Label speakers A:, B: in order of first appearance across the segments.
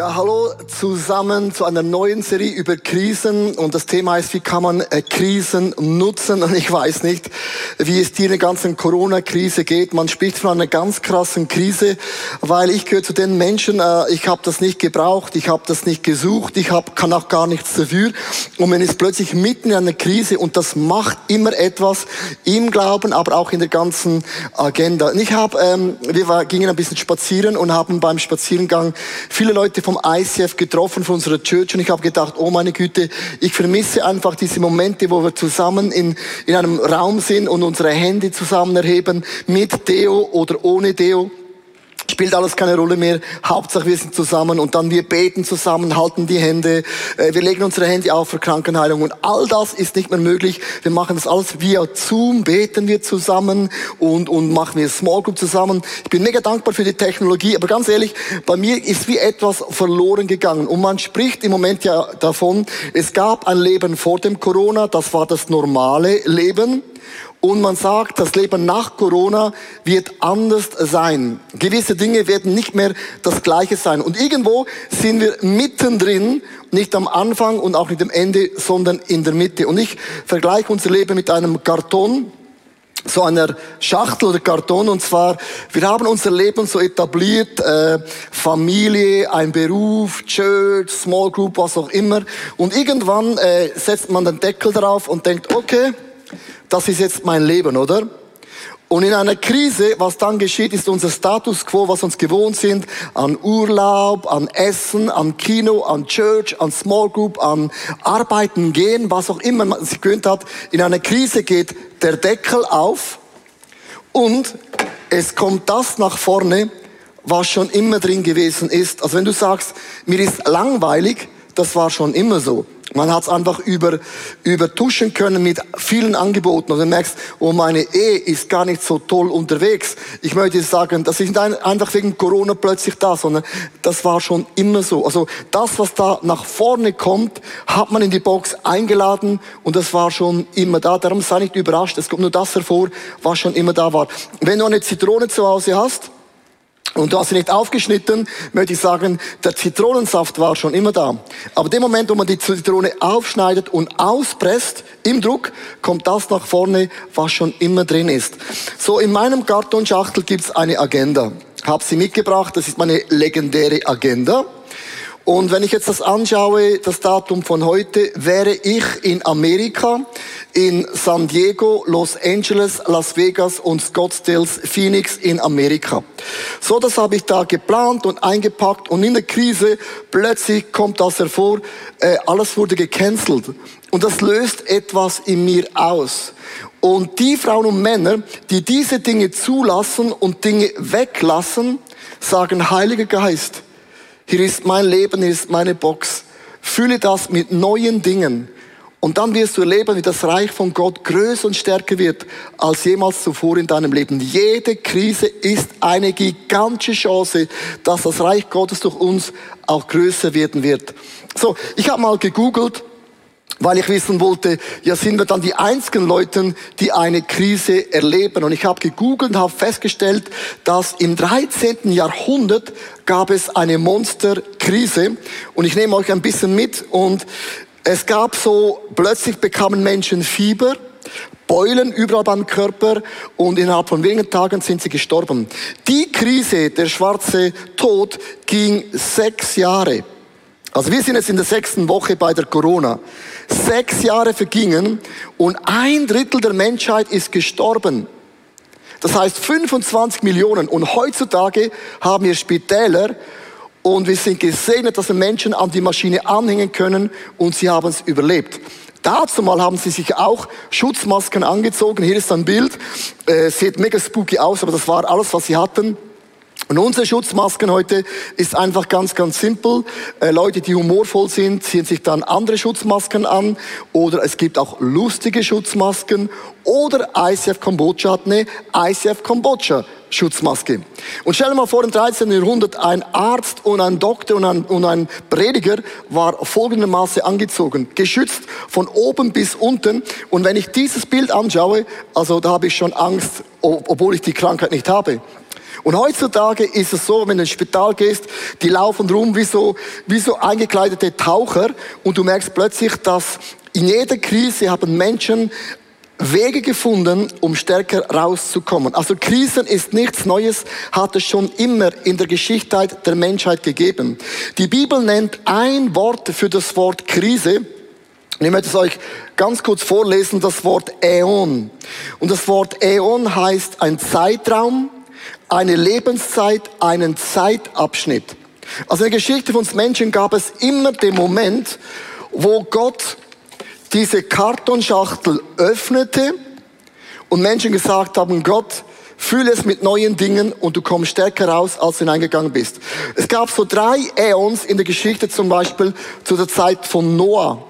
A: Ja, hallo zusammen zu einer neuen Serie über Krisen und das Thema heißt, wie kann man äh, Krisen nutzen und ich weiß nicht, wie es dir in der ganzen Corona-Krise geht. Man spricht von einer ganz krassen Krise, weil ich gehöre zu den Menschen, äh, ich habe das nicht gebraucht, ich habe das nicht gesucht, ich hab, kann auch gar nichts dafür und man ist plötzlich mitten in einer Krise und das macht immer etwas im Glauben, aber auch in der ganzen Agenda. Und ich habe, ähm, wir gingen ein bisschen spazieren und haben beim Spazierengang viele Leute Leute vom ICF getroffen, von unserer Church, und ich habe gedacht, oh meine Güte, ich vermisse einfach diese Momente, wo wir zusammen in, in einem Raum sind und unsere Hände zusammen erheben, mit Deo oder ohne Deo spielt alles keine Rolle mehr. Hauptsache wir sind zusammen und dann wir beten zusammen, halten die Hände, äh, wir legen unsere Hände auf für Krankenheilung und all das ist nicht mehr möglich. Wir machen das alles via Zoom, beten wir zusammen und, und machen wir Small Group zusammen. Ich bin mega dankbar für die Technologie, aber ganz ehrlich, bei mir ist wie etwas verloren gegangen und man spricht im Moment ja davon, es gab ein Leben vor dem Corona, das war das normale Leben. Und man sagt, das Leben nach Corona wird anders sein. Gewisse Dinge werden nicht mehr das Gleiche sein. Und irgendwo sind wir mittendrin, nicht am Anfang und auch nicht am Ende, sondern in der Mitte. Und ich vergleiche unser Leben mit einem Karton, so einer Schachtel oder Karton und zwar wir haben unser Leben so etabliert äh, Familie ein Beruf Church Small Group was auch immer und irgendwann äh, setzt man den Deckel drauf und denkt okay das ist jetzt mein Leben, oder? Und in einer Krise, was dann geschieht, ist unser Status quo, was uns gewohnt sind, an Urlaub, an Essen, an Kino, an Church, an Small Group, an Arbeiten gehen, was auch immer man sich gewöhnt hat. In einer Krise geht der Deckel auf und es kommt das nach vorne, was schon immer drin gewesen ist. Also wenn du sagst, mir ist langweilig, das war schon immer so. Man hat es einfach über, übertuschen können mit vielen Angeboten. Und du merkst, oh, meine Ehe ist gar nicht so toll unterwegs. Ich möchte sagen, das ist nicht einfach wegen Corona plötzlich da, sondern das war schon immer so. Also das, was da nach vorne kommt, hat man in die Box eingeladen und das war schon immer da. Darum sei nicht überrascht. Es kommt nur das hervor, was schon immer da war. Wenn du eine Zitrone zu Hause hast, und du hast sie nicht aufgeschnitten, möchte ich sagen, der Zitronensaft war schon immer da. Aber dem Moment, wo man die Zitrone aufschneidet und auspresst, im Druck, kommt das nach vorne, was schon immer drin ist. So, in meinem Kartonschachtel gibt's eine Agenda. Hab sie mitgebracht, das ist meine legendäre Agenda. Und wenn ich jetzt das anschaue, das Datum von heute, wäre ich in Amerika, in San Diego, Los Angeles, Las Vegas und Scottsdale, Phoenix in Amerika. So, das habe ich da geplant und eingepackt und in der Krise plötzlich kommt das hervor, äh, alles wurde gecancelt. Und das löst etwas in mir aus. Und die Frauen und Männer, die diese Dinge zulassen und Dinge weglassen, sagen, Heiliger Geist, hier ist mein Leben, hier ist meine Box. Fülle das mit neuen Dingen. Und dann wirst du erleben, wie das Reich von Gott größer und stärker wird als jemals zuvor in deinem Leben. Jede Krise ist eine gigantische Chance, dass das Reich Gottes durch uns auch größer werden wird. So, ich habe mal gegoogelt, weil ich wissen wollte, ja sind wir dann die einzigen Leute, die eine Krise erleben. Und ich habe gegoogelt habe festgestellt, dass im 13. Jahrhundert gab es eine Monsterkrise. Und ich nehme euch ein bisschen mit. Und es gab so, plötzlich bekamen Menschen Fieber, Beulen überall beim Körper und innerhalb von wenigen Tagen sind sie gestorben. Die Krise, der schwarze Tod, ging sechs Jahre. Also wir sind jetzt in der sechsten Woche bei der Corona. Sechs Jahre vergingen und ein Drittel der Menschheit ist gestorben. Das heißt 25 Millionen. Und heutzutage haben wir Spitäler und wir sind gesegnet, dass wir Menschen an die Maschine anhängen können und sie haben es überlebt. Dazu mal haben sie sich auch Schutzmasken angezogen. Hier ist ein Bild. Äh, sieht mega spooky aus, aber das war alles, was sie hatten. Und unsere Schutzmasken heute ist einfach ganz, ganz simpel. Äh, Leute, die humorvoll sind, ziehen sich dann andere Schutzmasken an. Oder es gibt auch lustige Schutzmasken. Oder ICF Kambodscha hat eine ICF Kambodscha Schutzmaske. Und stell dir mal vor, im 13. Jahrhundert ein Arzt und ein Doktor und ein, und ein Prediger war folgendermaßen angezogen, geschützt von oben bis unten. Und wenn ich dieses Bild anschaue, also da habe ich schon Angst, obwohl ich die Krankheit nicht habe. Und heutzutage ist es so, wenn du ins Spital gehst, die laufen rum wie so, wie so eingekleidete Taucher und du merkst plötzlich, dass in jeder Krise haben Menschen Wege gefunden, um stärker rauszukommen. Also Krisen ist nichts Neues, hat es schon immer in der Geschichte der Menschheit gegeben. Die Bibel nennt ein Wort für das Wort Krise. Ich möchte es euch ganz kurz vorlesen, das Wort Äon. Und das Wort Äon heißt ein Zeitraum, eine Lebenszeit, einen Zeitabschnitt. Also in der Geschichte von uns Menschen gab es immer den Moment, wo Gott diese Kartonschachtel öffnete und Menschen gesagt haben, Gott, fühle es mit neuen Dingen und du kommst stärker raus, als du hineingegangen bist. Es gab so drei Äons in der Geschichte, zum Beispiel zu der Zeit von Noah.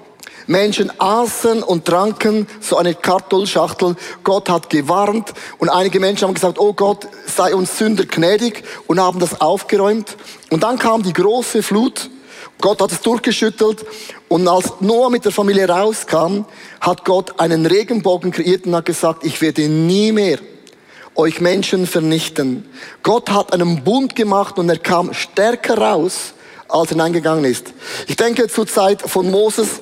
A: Menschen aßen und tranken so eine Kartoffelschachtel. Gott hat gewarnt und einige Menschen haben gesagt, oh Gott, sei uns Sünder gnädig und haben das aufgeräumt. Und dann kam die große Flut. Gott hat es durchgeschüttelt und als Noah mit der Familie rauskam, hat Gott einen Regenbogen kreiert und hat gesagt, ich werde nie mehr euch Menschen vernichten. Gott hat einen Bund gemacht und er kam stärker raus, als er hineingegangen ist. Ich denke zur Zeit von Moses,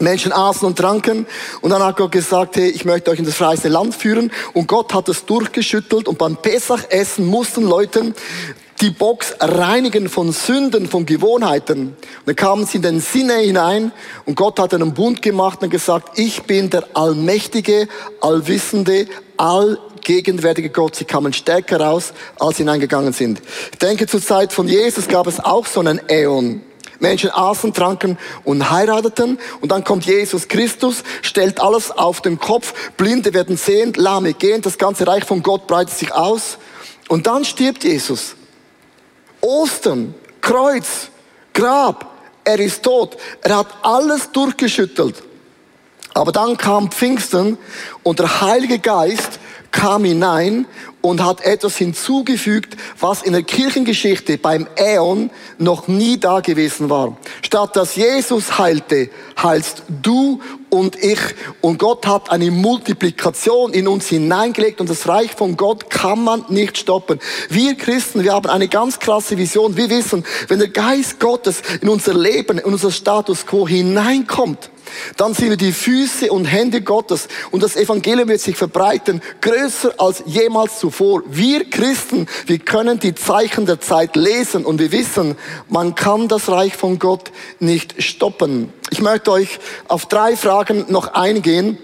A: Menschen aßen und tranken und dann hat Gott gesagt, hey, ich möchte euch in das freie Land führen und Gott hat es durchgeschüttelt und beim Pesachessen mussten Leute die Box reinigen von Sünden, von Gewohnheiten. Und dann kamen sie in den Sinne hinein und Gott hat einen Bund gemacht und gesagt, ich bin der allmächtige, allwissende, allgegenwärtige Gott. Sie kamen stärker raus, als sie hineingegangen sind. Ich denke, zur Zeit von Jesus gab es auch so einen Äon. Menschen aßen, tranken und heirateten. Und dann kommt Jesus Christus, stellt alles auf den Kopf. Blinde werden sehend, Lahme gehen. Das ganze Reich von Gott breitet sich aus. Und dann stirbt Jesus. Ostern, Kreuz, Grab. Er ist tot. Er hat alles durchgeschüttelt. Aber dann kam Pfingsten und der Heilige Geist kam hinein und hat etwas hinzugefügt, was in der Kirchengeschichte beim Äon noch nie da gewesen war. Statt dass Jesus heilte, heilst du und ich. Und Gott hat eine Multiplikation in uns hineingelegt und das Reich von Gott kann man nicht stoppen. Wir Christen, wir haben eine ganz krasse Vision. Wir wissen, wenn der Geist Gottes in unser Leben, in unser Status quo hineinkommt, dann sind wir die Füße und Hände Gottes und das Evangelium wird sich verbreiten, größer als jemals zuvor. Wir Christen, wir können die Zeichen der Zeit lesen und wir wissen, man kann das Reich von Gott nicht stoppen. Ich möchte euch auf drei Fragen noch eingehen.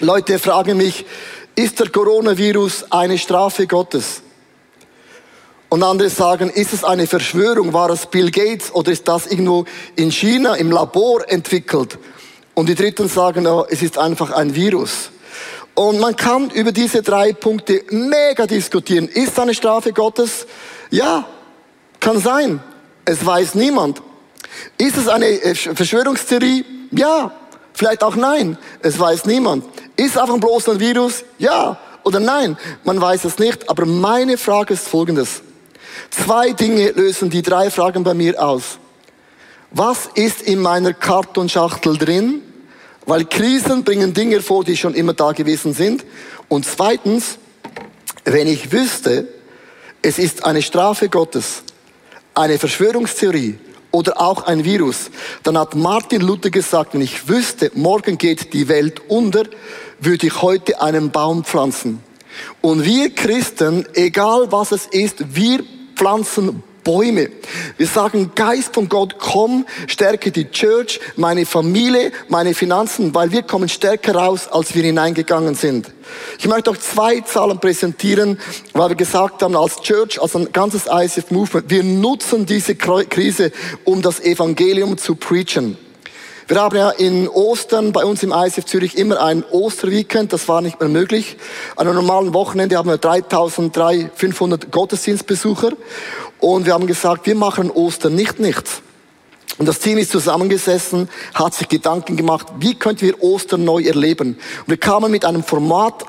A: Leute fragen mich, ist der Coronavirus eine Strafe Gottes? Und andere sagen, ist es eine Verschwörung? War es Bill Gates oder ist das irgendwo in China im Labor entwickelt? Und die Dritten sagen, oh, es ist einfach ein Virus. Und man kann über diese drei Punkte mega diskutieren. Ist eine Strafe Gottes? Ja, kann sein. Es weiß niemand. Ist es eine äh, Verschwörungstheorie? Ja, vielleicht auch nein. Es weiß niemand. Ist es einfach bloß ein Virus? Ja oder nein. Man weiß es nicht. Aber meine Frage ist folgendes. Zwei Dinge lösen die drei Fragen bei mir aus. Was ist in meiner Kartonschachtel drin? Weil Krisen bringen Dinge vor, die schon immer da gewesen sind. Und zweitens, wenn ich wüsste, es ist eine Strafe Gottes, eine Verschwörungstheorie oder auch ein Virus, dann hat Martin Luther gesagt, wenn ich wüsste, morgen geht die Welt unter, würde ich heute einen Baum pflanzen. Und wir Christen, egal was es ist, wir pflanzen Bäume. Wir sagen, Geist von Gott, komm, stärke die Church, meine Familie, meine Finanzen, weil wir kommen stärker raus, als wir hineingegangen sind. Ich möchte euch zwei Zahlen präsentieren, weil wir gesagt haben, als Church, als ein ganzes ICF Movement, wir nutzen diese Krise, um das Evangelium zu preachen. Wir haben ja in Ostern bei uns im ISF Zürich immer ein Osterweekend. Das war nicht mehr möglich. An einem normalen Wochenende haben wir 3500 Gottesdienstbesucher. Und wir haben gesagt, wir machen Ostern nicht nichts. Und das Team ist zusammengesessen, hat sich Gedanken gemacht, wie könnten wir Ostern neu erleben. Und wir kamen mit einem Format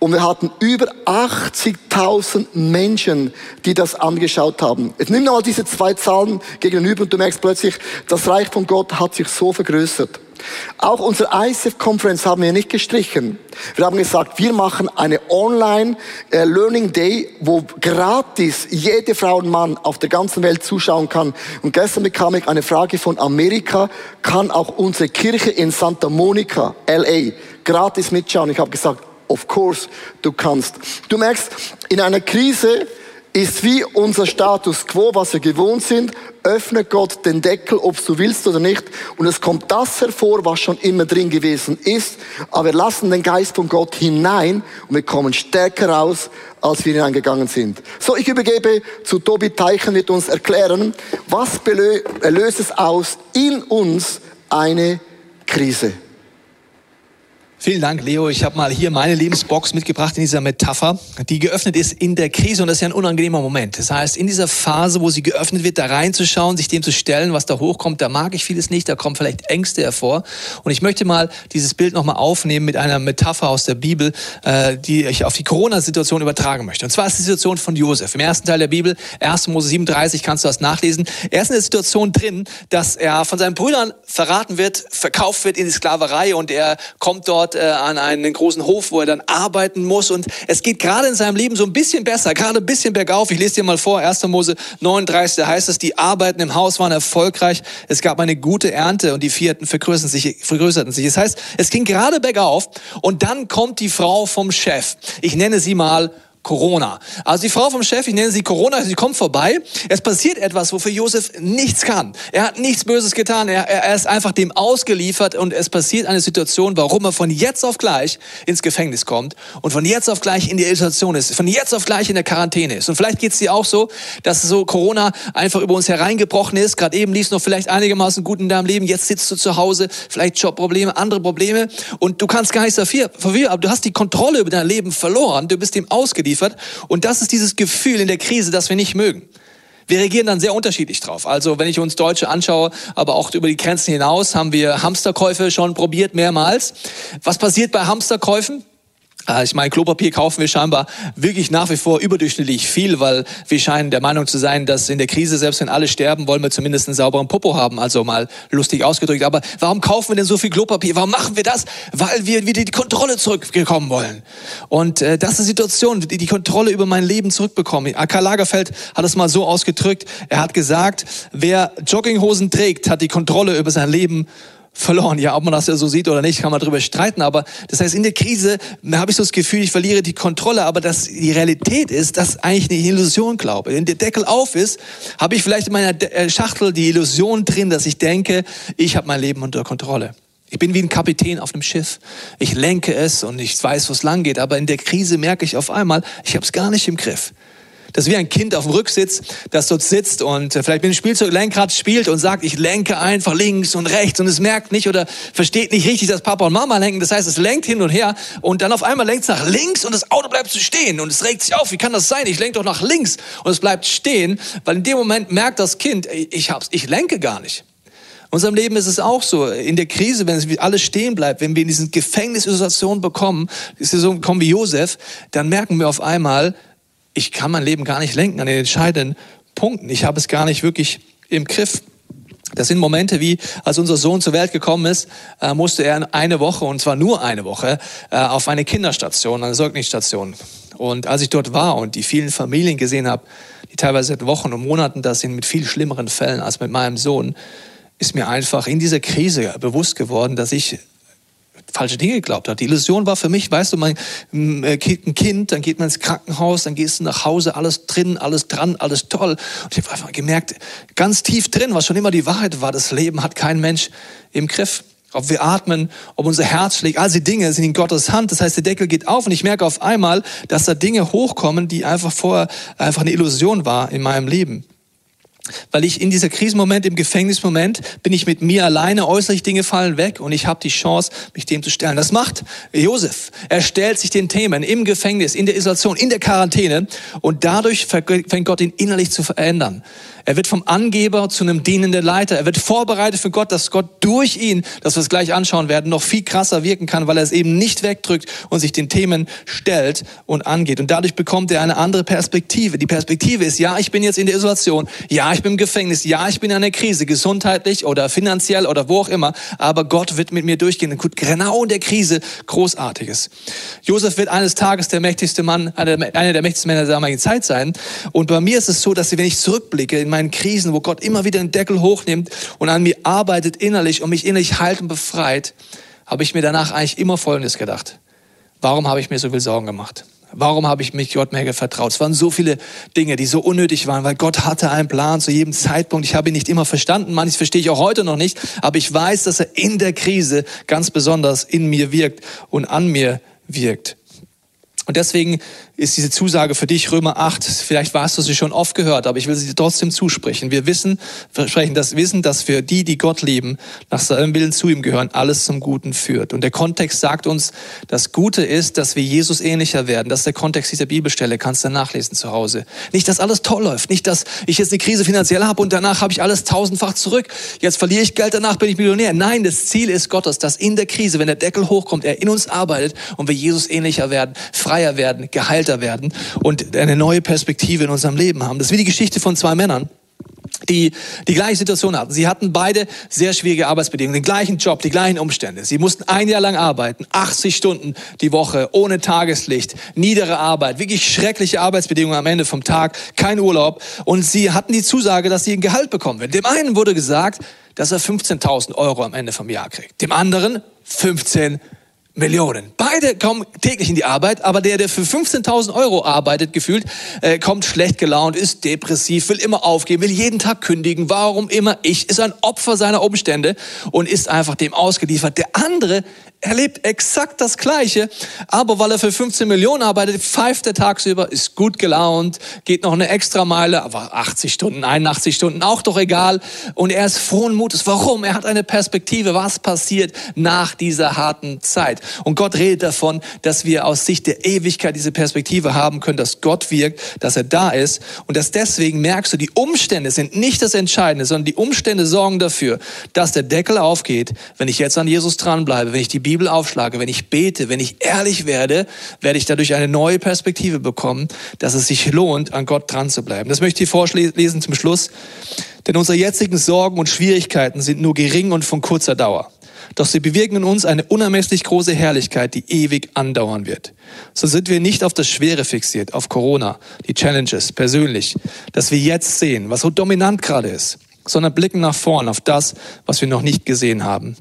A: und wir hatten über 80.000 Menschen, die das angeschaut haben. Jetzt nimm mal diese zwei Zahlen gegenüber und du merkst plötzlich, das Reich von Gott hat sich so vergrößert. Auch unsere ICF-Conference haben wir nicht gestrichen. Wir haben gesagt, wir machen eine Online-Learning äh, Day, wo gratis jede Frau und Mann auf der ganzen Welt zuschauen kann. Und gestern bekam ich eine Frage von Amerika, kann auch unsere Kirche in Santa Monica, LA, gratis mitschauen? Ich habe gesagt, Of course, du kannst. Du merkst, in einer Krise ist wie unser Status quo, was wir gewohnt sind, öffnet Gott den Deckel, ob du willst oder nicht, und es kommt das hervor, was schon immer drin gewesen ist, aber wir lassen den Geist von Gott hinein und wir kommen stärker raus, als wir hineingegangen sind. So, ich übergebe zu Tobi Teichen, wird uns erklären, was löst es aus in uns eine Krise.
B: Vielen Dank, Leo. Ich habe mal hier meine Lebensbox mitgebracht in dieser Metapher, die geöffnet ist in der Krise und das ist ja ein unangenehmer Moment. Das heißt, in dieser Phase, wo sie geöffnet wird, da reinzuschauen, sich dem zu stellen, was da hochkommt, da mag ich vieles nicht, da kommen vielleicht Ängste hervor. Und ich möchte mal dieses Bild nochmal aufnehmen mit einer Metapher aus der Bibel, äh, die ich auf die Corona-Situation übertragen möchte. Und zwar ist die Situation von Josef. Im ersten Teil der Bibel, 1. Mose 37, kannst du das nachlesen. Er ist in der Situation drin, dass er von seinen Brüdern verraten wird, verkauft wird in die Sklaverei und er kommt dort dort äh, an einen großen Hof, wo er dann arbeiten muss. Und es geht gerade in seinem Leben so ein bisschen besser, gerade ein bisschen bergauf. Ich lese dir mal vor, 1. Mose 39, da heißt es, die Arbeiten im Haus waren erfolgreich. Es gab eine gute Ernte und die Vierten vergrößerten sich. Vergrößerten sich. Das heißt, es ging gerade bergauf und dann kommt die Frau vom Chef. Ich nenne sie mal Corona. Also die Frau vom Chef, ich nenne sie Corona, sie kommt vorbei. Es passiert etwas, wofür Josef nichts kann. Er hat nichts Böses getan. Er, er ist einfach dem ausgeliefert und es passiert eine Situation, warum er von jetzt auf gleich ins Gefängnis kommt und von jetzt auf gleich in die Isolation ist, von jetzt auf gleich in der Quarantäne ist. Und vielleicht geht es dir auch so, dass so Corona einfach über uns hereingebrochen ist. Gerade eben lief es noch vielleicht einigermaßen gut in deinem Leben. Jetzt sitzt du zu Hause, vielleicht Jobprobleme, andere Probleme und du kannst gar nichts dafür, aber du hast die Kontrolle über dein Leben verloren. Du bist dem ausgeliefert ausgeliefert. Und das ist dieses Gefühl in der Krise, das wir nicht mögen. Wir reagieren dann sehr unterschiedlich drauf. Also wenn ich uns Deutsche anschaue, aber auch über die Grenzen hinaus, haben wir Hamsterkäufe schon probiert mehrmals. Was passiert bei Hamsterkäufen? Äh, ich meine, Klopapier kaufen wir scheinbar wirklich nach wie vor überdurchschnittlich viel, weil wir scheinen der Meinung zu sein, dass in der Krise, selbst wenn alle sterben, wollen wir zumindest einen sauberen Popo haben. Also mal lustig ausgedrückt. Aber warum kaufen wir denn so viel Klopapier? Warum machen wir das? Weil wir wieder die Kontrolle zurückbekommen wollen. Und äh, das ist die Situation, die, die Kontrolle über mein Leben zurückbekommen. Karl Lagerfeld hat es mal so ausgedrückt. Er hat gesagt, wer Jogginghosen trägt, hat die Kontrolle über sein Leben verloren. Ja, ob man das ja so sieht oder nicht, kann man darüber streiten. Aber das heißt, in der Krise habe ich so das Gefühl, ich verliere die Kontrolle. Aber dass die Realität ist, dass eigentlich eine Illusion glaube. Wenn der Deckel auf ist, habe ich vielleicht in meiner äh, Schachtel die Illusion drin, dass ich denke, ich habe mein Leben unter Kontrolle. Ich bin wie ein Kapitän auf einem Schiff. Ich lenke es und ich weiß, wo es lang geht. Aber in der Krise merke ich auf einmal, ich habe es gar nicht im Griff. Das ist wie ein Kind auf dem Rücksitz, das dort sitzt und äh, vielleicht mit dem Spielzeuglenkrad spielt und sagt, ich lenke einfach links und rechts und es merkt nicht oder versteht nicht richtig, dass Papa und Mama lenken. Das heißt, es lenkt hin und her und dann auf einmal lenkt es nach links und das Auto bleibt stehen und es regt sich auf. Wie kann das sein? Ich lenke doch nach links und es bleibt stehen, weil in dem Moment merkt das Kind, ich hab's, ich lenke gar nicht. In unserem Leben ist es auch so. In der Krise, wenn es alles stehen bleibt, wenn wir in diesen Gefängnissituation bekommen, so kommen wie Josef, dann merken wir auf einmal, ich kann mein Leben gar nicht lenken an den entscheidenden Punkten. Ich habe es gar nicht wirklich im Griff. Das sind Momente wie, als unser Sohn zur Welt gekommen ist, äh, musste er eine Woche, und zwar nur eine Woche, äh, auf eine Kinderstation, eine Säuglingsstation. Und als ich dort war und die vielen Familien gesehen habe, die teilweise seit Wochen und Monaten da sind mit viel schlimmeren Fällen als mit meinem Sohn, ist mir einfach in dieser Krise bewusst geworden, dass ich falsche Dinge geglaubt hat. Die Illusion war für mich, weißt du, mein mm, äh, ein Kind, dann geht man ins Krankenhaus, dann gehst du nach Hause, alles drin, alles dran, alles toll. Und ich habe einfach gemerkt, ganz tief drin, was schon immer die Wahrheit war, das Leben hat kein Mensch im Griff. Ob wir atmen, ob unser Herz schlägt, all diese Dinge sind in Gottes Hand. Das heißt, der Deckel geht auf und ich merke auf einmal, dass da Dinge hochkommen, die einfach vorher einfach eine Illusion war in meinem Leben. Weil ich in dieser Krisenmoment, im Gefängnismoment, bin ich mit mir alleine, äußerlich Dinge fallen weg und ich habe die Chance, mich dem zu stellen. Das macht Josef. Er stellt sich den Themen im Gefängnis, in der Isolation, in der Quarantäne und dadurch fängt Gott ihn innerlich zu verändern. Er wird vom Angeber zu einem dienenden Leiter. Er wird vorbereitet für Gott, dass Gott durch ihn, dass wir es gleich anschauen werden, noch viel krasser wirken kann, weil er es eben nicht wegdrückt und sich den Themen stellt und angeht. Und dadurch bekommt er eine andere Perspektive. Die Perspektive ist, ja, ich bin jetzt in der Isolation. Ja, ich bin im Gefängnis. Ja, ich bin in einer Krise, gesundheitlich oder finanziell oder wo auch immer. Aber Gott wird mit mir durchgehen. Und genau in der Krise Großartiges. Josef wird eines Tages der mächtigste Mann, einer der mächtigsten Männer der damaligen Zeit sein. Und bei mir ist es so, dass wenn ich zurückblicke in meinen Krisen, wo Gott immer wieder den Deckel hochnimmt und an mir arbeitet innerlich und mich innerlich heilt und befreit, habe ich mir danach eigentlich immer Folgendes gedacht. Warum habe ich mir so viel Sorgen gemacht? Warum habe ich mich Gott mehr vertraut? Es waren so viele Dinge, die so unnötig waren, weil Gott hatte einen Plan zu jedem Zeitpunkt. Ich habe ihn nicht immer verstanden, manches verstehe ich auch heute noch nicht, aber ich weiß, dass er in der Krise ganz besonders in mir wirkt und an mir wirkt. Und deswegen ist diese Zusage für dich, Römer 8, vielleicht warst du sie schon oft gehört, aber ich will sie trotzdem zusprechen. Wir wissen, versprechen das Wissen, dass für die, die Gott lieben, nach seinem Willen zu ihm gehören, alles zum Guten führt. Und der Kontext sagt uns, das Gute ist, dass wir Jesus ähnlicher werden. Das ist der Kontext dieser Bibelstelle, kannst du nachlesen zu Hause. Nicht, dass alles toll läuft, nicht, dass ich jetzt eine Krise finanziell habe und danach habe ich alles tausendfach zurück. Jetzt verliere ich Geld, danach bin ich Millionär. Nein, das Ziel ist Gottes, dass in der Krise, wenn der Deckel hochkommt, er in uns arbeitet und wir Jesus ähnlicher werden, freier werden, geheilt älter werden und eine neue Perspektive in unserem Leben haben. Das ist wie die Geschichte von zwei Männern die die gleiche Situation hatten. Sie hatten beide sehr schwierige Arbeitsbedingungen, den gleichen Job, die gleichen Umstände. Sie mussten ein Jahr lang arbeiten, 80 Stunden die Woche, ohne Tageslicht, niedere Arbeit, wirklich schreckliche Arbeitsbedingungen am Ende vom Tag, kein Urlaub. Und sie hatten die Zusage, dass sie ein Gehalt bekommen werden. Dem einen wurde gesagt, dass er 15.000 Euro am Ende vom Jahr kriegt. Dem anderen 15 Millionen. Beide kommen täglich in die Arbeit, aber der, der für 15.000 Euro arbeitet, gefühlt, äh, kommt schlecht gelaunt, ist depressiv, will immer aufgeben, will jeden Tag kündigen, warum immer ich, ist ein Opfer seiner Umstände und ist einfach dem ausgeliefert. Der andere erlebt exakt das Gleiche, aber weil er für 15 Millionen arbeitet, pfeift er tagsüber, ist gut gelaunt, geht noch eine extra Meile, aber 80 Stunden, 81 Stunden, auch doch egal. Und er ist frohen Mutes. Warum? Er hat eine Perspektive, was passiert nach dieser harten Zeit. Und Gott redet davon, dass wir aus Sicht der Ewigkeit diese Perspektive haben können, dass Gott wirkt, dass er da ist und dass deswegen merkst du, die Umstände sind nicht das Entscheidende, sondern die Umstände sorgen dafür, dass der Deckel aufgeht, wenn ich jetzt an Jesus dranbleibe, wenn ich die Bibel aufschlage, wenn ich bete, wenn ich ehrlich werde, werde ich dadurch eine neue Perspektive bekommen, dass es sich lohnt, an Gott dran zu bleiben. Das möchte ich vorlesen zum Schluss. Denn unsere jetzigen Sorgen und Schwierigkeiten sind nur gering und von kurzer Dauer. Doch sie bewirken in uns eine unermesslich große Herrlichkeit, die ewig andauern wird. So sind wir nicht auf das Schwere fixiert, auf Corona, die Challenges persönlich, dass wir jetzt sehen, was so dominant gerade ist, sondern blicken nach vorn auf das, was wir noch nicht gesehen haben.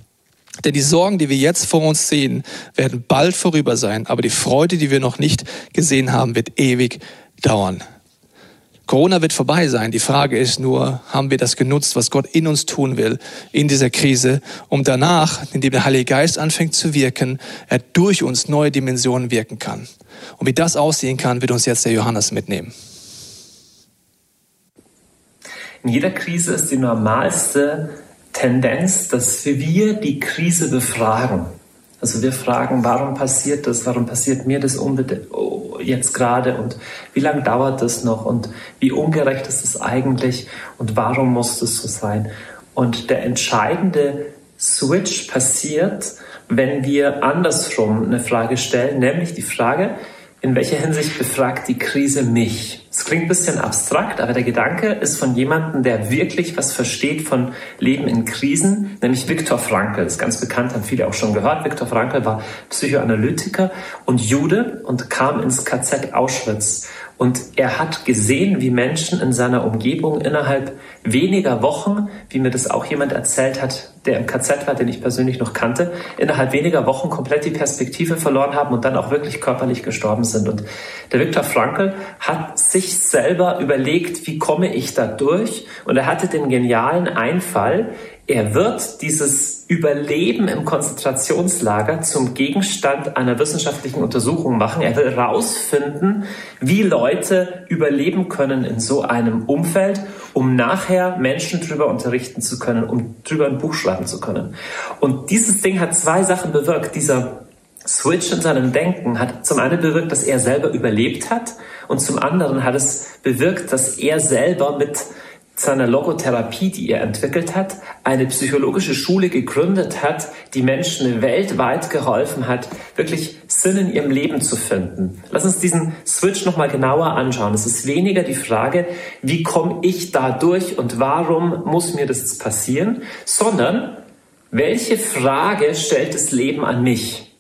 B: Denn die Sorgen, die wir jetzt vor uns sehen, werden bald vorüber sein, aber die Freude, die wir noch nicht gesehen haben, wird ewig dauern. Corona wird vorbei sein. Die Frage ist nur, haben wir das genutzt, was Gott in uns tun will in dieser Krise, um danach, indem der Heilige Geist anfängt zu wirken, er durch uns neue Dimensionen wirken kann. Und wie das aussehen kann, wird uns jetzt der Johannes mitnehmen.
C: In jeder Krise ist die normalste Tendenz, dass wir die Krise befragen. Also wir fragen, warum passiert das, warum passiert mir das jetzt gerade und wie lange dauert das noch und wie ungerecht ist es eigentlich und warum muss das so sein? Und der entscheidende Switch passiert, wenn wir andersrum eine Frage stellen, nämlich die Frage, in welcher Hinsicht befragt die Krise mich? Es klingt ein bisschen abstrakt, aber der Gedanke ist von jemandem, der wirklich was versteht von Leben in Krisen, nämlich Viktor Frankl. Das ist ganz bekannt, haben viele auch schon gehört. Viktor Frankl war Psychoanalytiker und Jude und kam ins KZ Auschwitz. Und er hat gesehen, wie Menschen in seiner Umgebung innerhalb weniger Wochen, wie mir das auch jemand erzählt hat, der im KZ war, den ich persönlich noch kannte, innerhalb weniger Wochen komplett die Perspektive verloren haben und dann auch wirklich körperlich gestorben sind. Und der Viktor Frankl hat sich selber überlegt, wie komme ich da durch? Und er hatte den genialen Einfall, er wird dieses Überleben im Konzentrationslager zum Gegenstand einer wissenschaftlichen Untersuchung machen. Er will herausfinden, wie Leute überleben können in so einem Umfeld um nachher Menschen drüber unterrichten zu können, um drüber ein Buch schreiben zu können. Und dieses Ding hat zwei Sachen bewirkt. Dieser Switch in seinem Denken hat zum einen bewirkt, dass er selber überlebt hat und zum anderen hat es bewirkt, dass er selber mit seiner Logotherapie, die er entwickelt hat, eine psychologische Schule gegründet hat, die Menschen weltweit geholfen hat, wirklich Sinn in ihrem Leben zu finden. Lass uns diesen Switch nochmal genauer anschauen. Es ist weniger die Frage, wie komme ich da durch und warum muss mir das passieren, sondern welche Frage stellt das Leben an mich?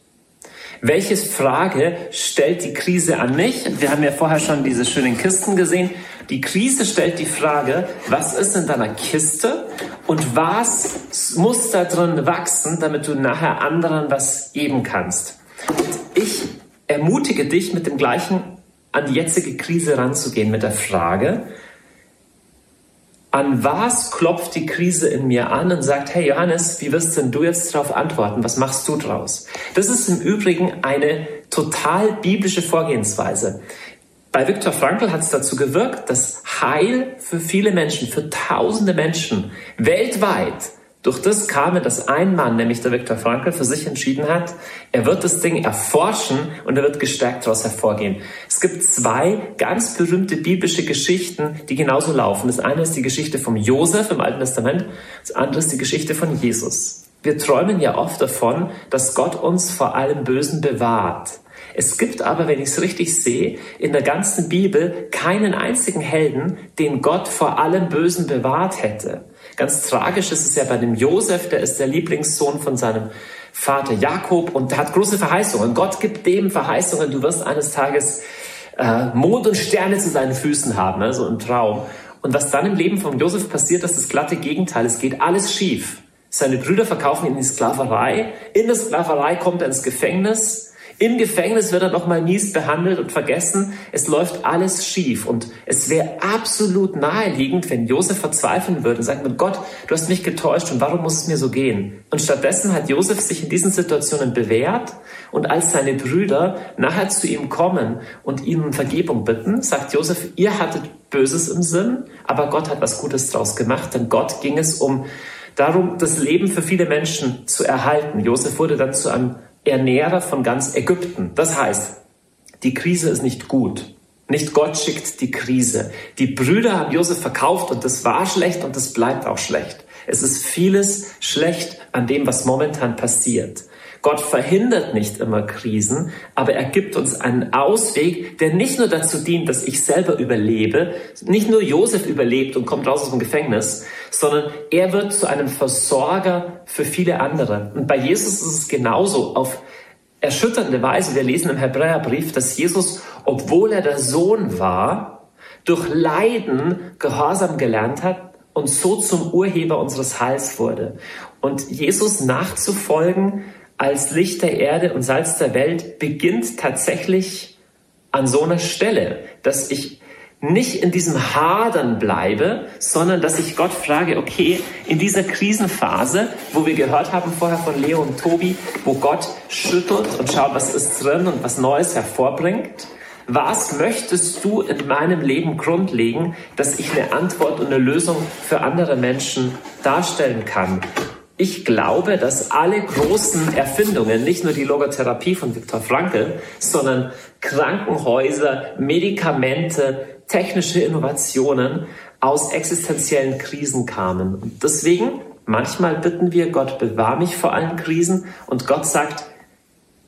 C: Welche Frage stellt die Krise an mich? Wir haben ja vorher schon diese schönen Kisten gesehen. Die Krise stellt die Frage, was ist in deiner Kiste und was muss da drin wachsen, damit du nachher anderen was geben kannst. Und ich ermutige dich, mit dem gleichen an die jetzige Krise ranzugehen, mit der Frage, an was klopft die Krise in mir an und sagt, hey Johannes, wie wirst denn du jetzt darauf antworten? Was machst du draus? Das ist im Übrigen eine total biblische Vorgehensweise. Bei Viktor Frankl hat es dazu gewirkt, dass Heil für viele Menschen, für tausende Menschen weltweit durch das kam, dass ein Mann, nämlich der Viktor Frankl, für sich entschieden hat, er wird das Ding erforschen und er wird gestärkt daraus hervorgehen. Es gibt zwei ganz berühmte biblische Geschichten, die genauso laufen. Das eine ist die Geschichte vom Josef im Alten Testament, das andere ist die Geschichte von Jesus. Wir träumen ja oft davon, dass Gott uns vor allem Bösen bewahrt. Es gibt aber, wenn ich es richtig sehe, in der ganzen Bibel keinen einzigen Helden, den Gott vor allem Bösen bewahrt hätte. Ganz tragisch ist es ja bei dem Josef, der ist der Lieblingssohn von seinem Vater Jakob und hat große Verheißungen. Gott gibt dem Verheißungen, du wirst eines Tages äh, Mond und Sterne zu seinen Füßen haben, so im Traum. Und was dann im Leben von Josef passiert, ist das glatte Gegenteil. Es geht alles schief. Seine Brüder verkaufen ihn in die Sklaverei. In der Sklaverei kommt er ins Gefängnis. Im Gefängnis wird er nochmal mies behandelt und vergessen. Es läuft alles schief. Und es wäre absolut naheliegend, wenn Josef verzweifeln würde und sagt, mit Gott, du hast mich getäuscht und warum muss es mir so gehen? Und stattdessen hat Josef sich in diesen Situationen bewährt und als seine Brüder nachher zu ihm kommen und ihn um Vergebung bitten, sagt Josef, ihr hattet Böses im Sinn, aber Gott hat was Gutes draus gemacht, denn Gott ging es um darum, das Leben für viele Menschen zu erhalten. Josef wurde dann zu einem Ernährer von ganz Ägypten. Das heißt, die Krise ist nicht gut. Nicht Gott schickt die Krise. Die Brüder haben Josef verkauft und das war schlecht und das bleibt auch schlecht. Es ist vieles schlecht an dem, was momentan passiert. Gott verhindert nicht immer Krisen, aber er gibt uns einen Ausweg, der nicht nur dazu dient, dass ich selber überlebe, nicht nur Josef überlebt und kommt raus aus dem Gefängnis, sondern er wird zu einem Versorger für viele andere. Und bei Jesus ist es genauso auf erschütternde Weise. Wir lesen im Hebräerbrief, dass Jesus, obwohl er der Sohn war, durch Leiden Gehorsam gelernt hat und so zum Urheber unseres Heils wurde. Und Jesus nachzufolgen als Licht der Erde und Salz der Welt beginnt tatsächlich an so einer Stelle, dass ich nicht in diesem Hadern bleibe, sondern dass ich Gott frage, okay, in dieser Krisenphase, wo wir gehört haben vorher von Leo und Tobi, wo Gott schüttelt und schaut, was ist drin und was Neues hervorbringt, was möchtest du in meinem Leben grundlegen, dass ich eine Antwort und eine Lösung für andere Menschen darstellen kann? Ich glaube, dass alle großen Erfindungen, nicht nur die Logotherapie von Viktor Frankl, sondern Krankenhäuser, Medikamente, technische Innovationen aus existenziellen Krisen kamen. Und deswegen, manchmal bitten wir, Gott bewahr mich vor allen Krisen und Gott sagt,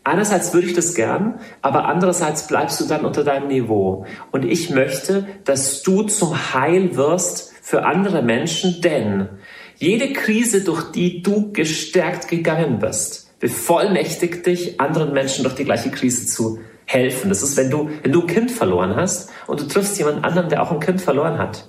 C: einerseits würde ich das gern, aber andererseits bleibst du dann unter deinem Niveau. Und ich möchte, dass du zum Heil wirst für andere Menschen, denn jede Krise, durch die du gestärkt gegangen bist, bevollmächtigt dich, anderen Menschen durch die gleiche Krise zu helfen. Das ist, wenn du, wenn du ein Kind verloren hast und du triffst jemand anderen, der auch ein Kind verloren hat,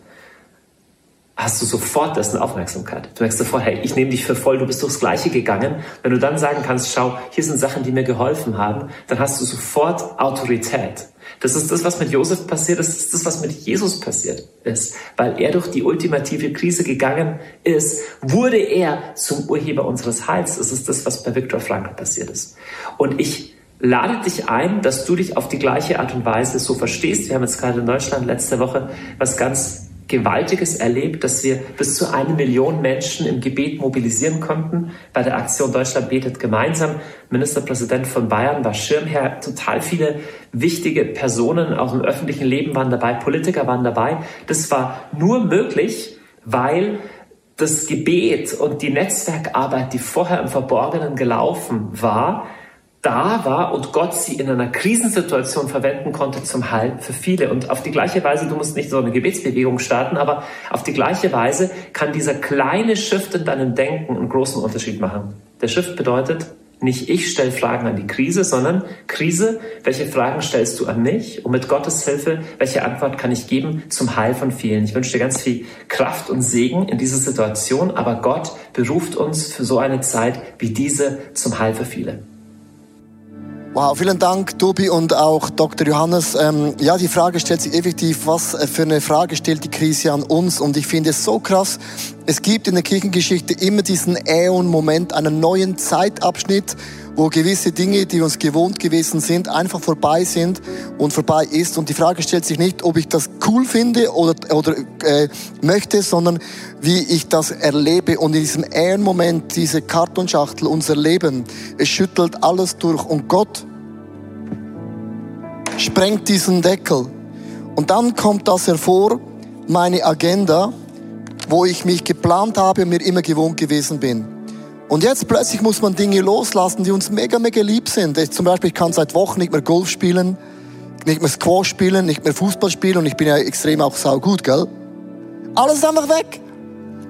C: hast du sofort dessen Aufmerksamkeit. Du merkst sofort, hey, ich nehme dich für voll, du bist durchs Gleiche gegangen. Wenn du dann sagen kannst, schau, hier sind Sachen, die mir geholfen haben, dann hast du sofort Autorität. Das ist das, was mit Josef passiert ist, das ist das, was mit Jesus passiert ist. Weil er durch die ultimative Krise gegangen ist, wurde er zum Urheber unseres Heils. Das ist das, was bei Viktor Frankl passiert ist. Und ich lade dich ein, dass du dich auf die gleiche Art und Weise so verstehst. Wir haben jetzt gerade in Deutschland letzte Woche was ganz Gewaltiges erlebt, dass wir bis zu eine Million Menschen im Gebet mobilisieren konnten. Bei der Aktion Deutschland betet gemeinsam. Ministerpräsident von Bayern war Schirmherr. Total viele wichtige Personen auch im öffentlichen Leben waren dabei. Politiker waren dabei. Das war nur möglich, weil das Gebet und die Netzwerkarbeit, die vorher im Verborgenen gelaufen war, da war und Gott sie in einer Krisensituation verwenden konnte zum Heil für viele. Und auf die gleiche Weise, du musst nicht so eine Gebetsbewegung starten, aber auf die gleiche Weise kann dieser kleine Shift in deinem Denken einen großen Unterschied machen. Der Shift bedeutet, nicht ich stelle Fragen an die Krise, sondern Krise, welche Fragen stellst du an mich? Und mit Gottes Hilfe, welche Antwort kann ich geben zum Heil von vielen? Ich wünsche dir ganz viel Kraft und Segen in dieser Situation, aber Gott beruft uns für so eine Zeit wie diese zum Heil für viele.
A: Wow, vielen Dank, Tobi und auch Dr. Johannes. Ähm, ja, die Frage stellt sich effektiv, was für eine Frage stellt die Krise an uns? Und ich finde es so krass. Es gibt in der Kirchengeschichte immer diesen Äon-Moment, einen neuen Zeitabschnitt, wo gewisse Dinge, die uns gewohnt gewesen sind, einfach vorbei sind und vorbei ist. Und die Frage stellt sich nicht, ob ich das cool finde oder, oder äh, möchte, sondern wie ich das erlebe. Und in diesem Ehrenmoment, diese Kartonschachtel, unser Leben, es schüttelt alles durch. Und Gott sprengt diesen Deckel. Und dann kommt das hervor, meine Agenda, wo ich mich geplant habe und mir immer gewohnt gewesen bin. Und jetzt plötzlich muss man Dinge loslassen, die uns mega, mega lieb sind. Ich zum Beispiel, ich kann seit Wochen nicht mehr Golf spielen, nicht mehr Squash spielen, nicht mehr Fußball spielen und ich bin ja extrem auch saugut, gell? Alles ist einfach weg.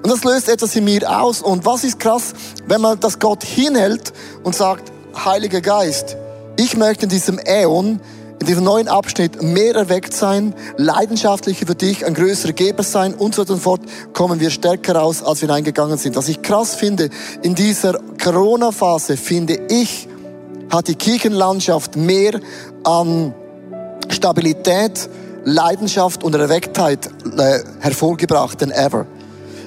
A: Und das löst etwas in mir aus. Und was ist krass, wenn man das Gott hinhält und sagt, Heiliger Geist, ich möchte in diesem Äon in diesem neuen Abschnitt mehr erweckt sein, leidenschaftlicher für dich, ein größerer Geber sein und so und fort, kommen wir stärker raus, als wir hineingegangen sind. Was ich krass finde, in dieser Corona-Phase finde ich, hat die Kirchenlandschaft mehr an Stabilität, Leidenschaft und Erwecktheit äh, hervorgebracht denn ever.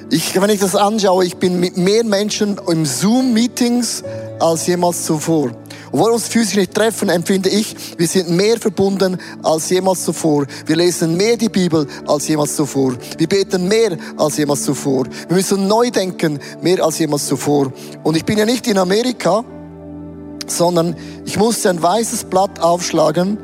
A: Ich, wenn ich das anschaue, ich bin mit mehr Menschen im Zoom-Meetings als jemals zuvor. Obwohl uns physisch nicht treffen, empfinde ich, wir sind mehr verbunden als jemals zuvor. Wir lesen mehr die Bibel als jemals zuvor. Wir beten mehr als jemals zuvor. Wir müssen neu denken, mehr als jemals zuvor. Und ich bin ja nicht in Amerika, sondern ich musste ein weißes Blatt aufschlagen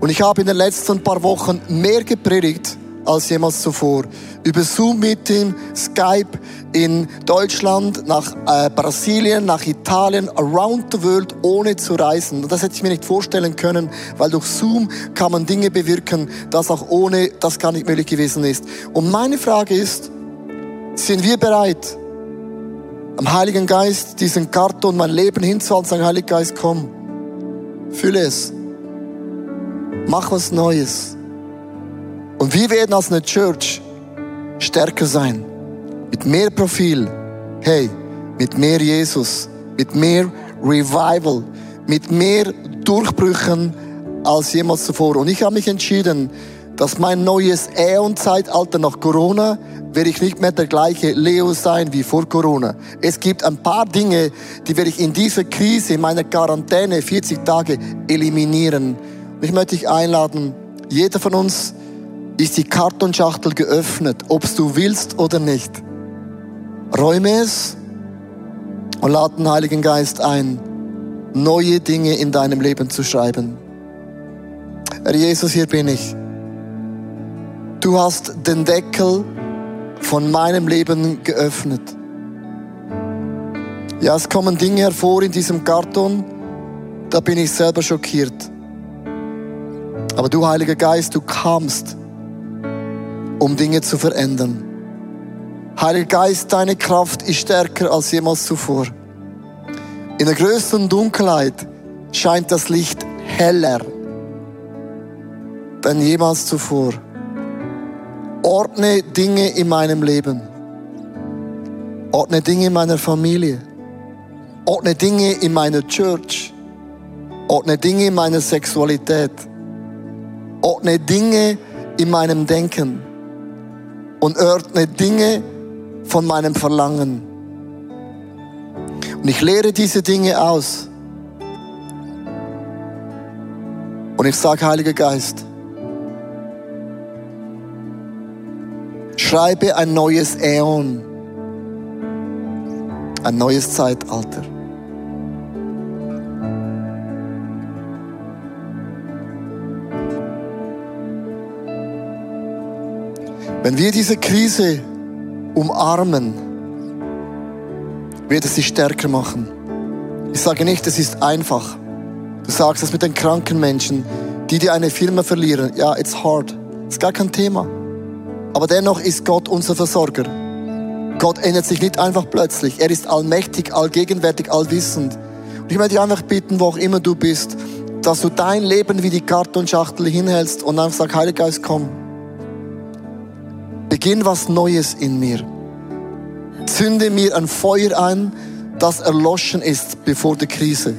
A: und ich habe in den letzten paar Wochen mehr gepredigt als jemals zuvor. Über Zoom-Meeting, Skype in Deutschland, nach äh, Brasilien, nach Italien, around the world, ohne zu reisen. Das hätte ich mir nicht vorstellen können, weil durch Zoom kann man Dinge bewirken, das auch ohne, das gar nicht möglich gewesen ist. Und meine Frage ist, sind wir bereit, am Heiligen Geist diesen Karton, mein Leben hinzuhalten, sagen, Heiliger Geist, komm, fülle es. Mach was Neues. Und wir werden als eine Church stärker sein. Mit mehr Profil. Hey, mit mehr Jesus. Mit mehr Revival. Mit mehr Durchbrüchen als jemals zuvor. Und ich habe mich entschieden, dass mein neues Äon-Zeitalter nach Corona werde ich nicht mehr der gleiche Leo sein wie vor Corona. Es gibt ein paar Dinge, die werde ich in dieser Krise, in meiner Quarantäne, 40 Tage, eliminieren. Und ich möchte dich einladen, jeder von uns ist die Kartonschachtel geöffnet, ob du willst oder nicht. Räume es und lade den Heiligen Geist ein, neue Dinge in deinem Leben zu schreiben. Herr Jesus, hier bin ich. Du hast den Deckel von meinem Leben geöffnet. Ja, es kommen Dinge hervor in diesem Karton, da bin ich selber schockiert. Aber du, Heiliger Geist, du kamst um Dinge zu verändern. Heiliger Geist, deine Kraft ist stärker als jemals zuvor. In der größten Dunkelheit scheint das Licht heller denn jemals zuvor. Ordne Dinge in meinem Leben. Ordne Dinge in meiner Familie. Ordne Dinge in meiner Church. Ordne Dinge in meiner Sexualität. Ordne Dinge in meinem Denken und ordne Dinge von meinem Verlangen. Und ich lehre diese Dinge aus. Und ich sage, Heiliger Geist, Schreibe ein neues Äon. Ein neues Zeitalter. Wenn wir diese Krise umarmen, wird es sie stärker machen. Ich sage nicht, es ist einfach. Du sagst es mit den kranken Menschen, die, die eine Firma verlieren. Ja, it's hard. Ist gar kein Thema. Aber dennoch ist Gott unser Versorger. Gott ändert sich nicht einfach plötzlich. Er ist allmächtig, allgegenwärtig, allwissend. Und ich möchte dich einfach bitten, wo auch immer du bist, dass du dein Leben wie die Kartonschachtel hinhältst und einfach sagst, Heiliger Geist, komm. Beginn was Neues in mir. Zünde mir ein Feuer ein, das erloschen ist bevor die Krise.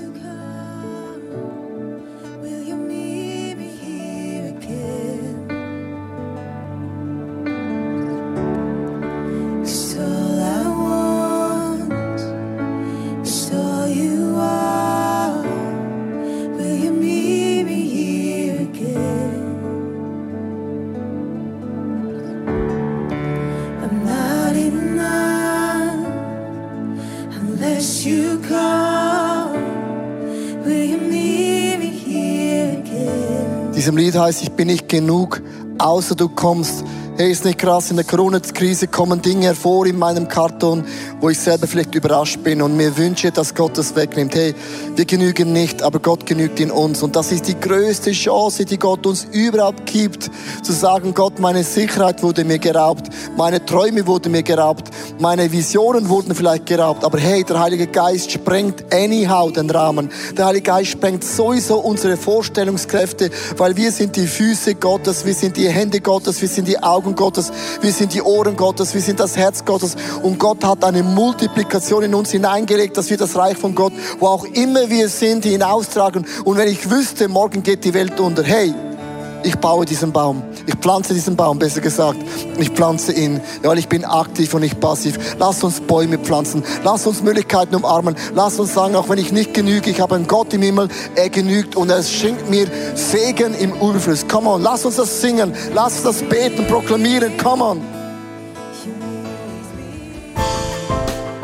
A: Heißt, ich bin nicht genug, außer du kommst. Hey, ist nicht krass, in der Corona-Krise kommen Dinge hervor in meinem Karton, wo ich selber vielleicht überrascht bin und mir wünsche, dass Gott das wegnimmt. Hey, wir genügen nicht, aber Gott genügt in uns. Und das ist die größte Chance, die Gott uns überhaupt gibt, zu sagen, Gott, meine Sicherheit wurde mir geraubt, meine Träume wurden mir geraubt, meine Visionen wurden vielleicht geraubt, aber hey, der Heilige Geist sprengt anyhow den Rahmen. Der Heilige Geist sprengt sowieso unsere Vorstellungskräfte, weil wir sind die Füße Gottes, wir sind die Hände Gottes, wir sind die Augen Gottes, wir sind die Ohren Gottes, wir sind das Herz Gottes und Gott hat eine Multiplikation in uns hineingelegt, dass wir das Reich von Gott, wo auch immer wir sind, hinaustragen. Und wenn ich wüsste, morgen geht die Welt unter, hey, ich baue diesen Baum. Ich pflanze diesen Baum, besser gesagt. Ich pflanze ihn, weil ich bin aktiv und nicht passiv. Lass uns Bäume pflanzen. Lass uns Möglichkeiten umarmen. Lass uns sagen, auch wenn ich nicht genüge, ich habe einen Gott im Himmel, er genügt und er schenkt mir Segen im Überfluss. Come on, lass uns das singen. Lass uns das beten, proklamieren. Come on.